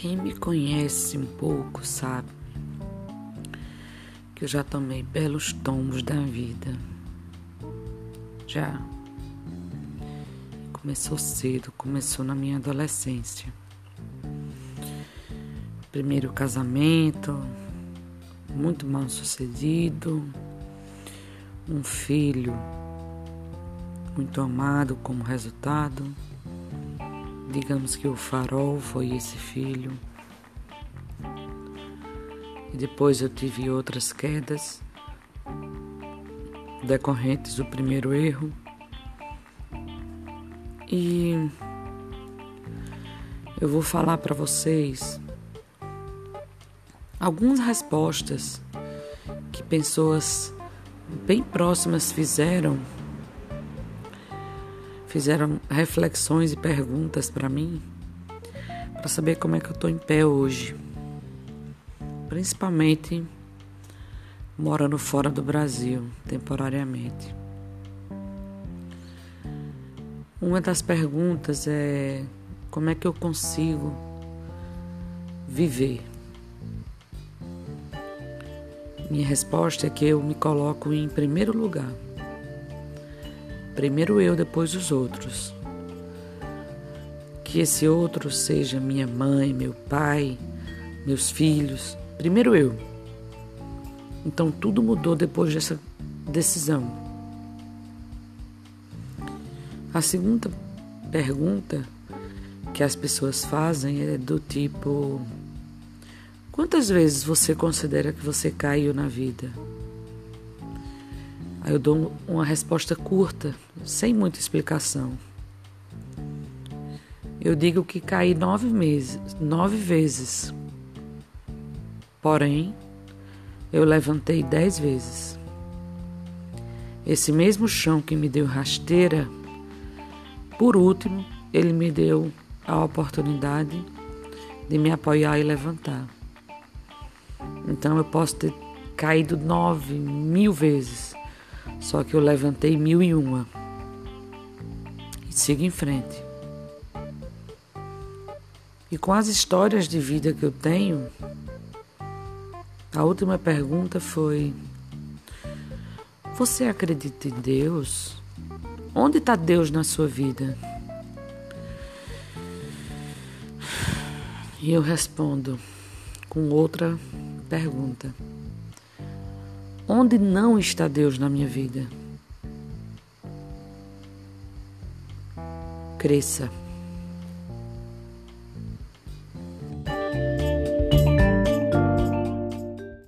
Quem me conhece um pouco sabe que eu já tomei belos tombos da vida. Já. Começou cedo, começou na minha adolescência. Primeiro casamento, muito mal sucedido, um filho muito amado como resultado. Digamos que o farol foi esse filho. E depois eu tive outras quedas decorrentes do primeiro erro. E eu vou falar para vocês algumas respostas que pessoas bem próximas fizeram fizeram reflexões e perguntas para mim para saber como é que eu tô em pé hoje. Principalmente morando fora do Brasil temporariamente. Uma das perguntas é como é que eu consigo viver? Minha resposta é que eu me coloco em primeiro lugar. Primeiro eu, depois os outros. Que esse outro seja minha mãe, meu pai, meus filhos. Primeiro eu. Então tudo mudou depois dessa decisão. A segunda pergunta que as pessoas fazem é do tipo: Quantas vezes você considera que você caiu na vida? Aí eu dou uma resposta curta, sem muita explicação. Eu digo que caí nove meses, nove vezes. Porém, eu levantei dez vezes. Esse mesmo chão que me deu rasteira, por último, ele me deu a oportunidade de me apoiar e levantar. Então eu posso ter caído nove mil vezes, só que eu levantei mil e uma. E sigo em frente. E com as histórias de vida que eu tenho, a última pergunta foi: Você acredita em Deus? Onde está Deus na sua vida? E eu respondo com outra pergunta: Onde não está Deus na minha vida? Cresça.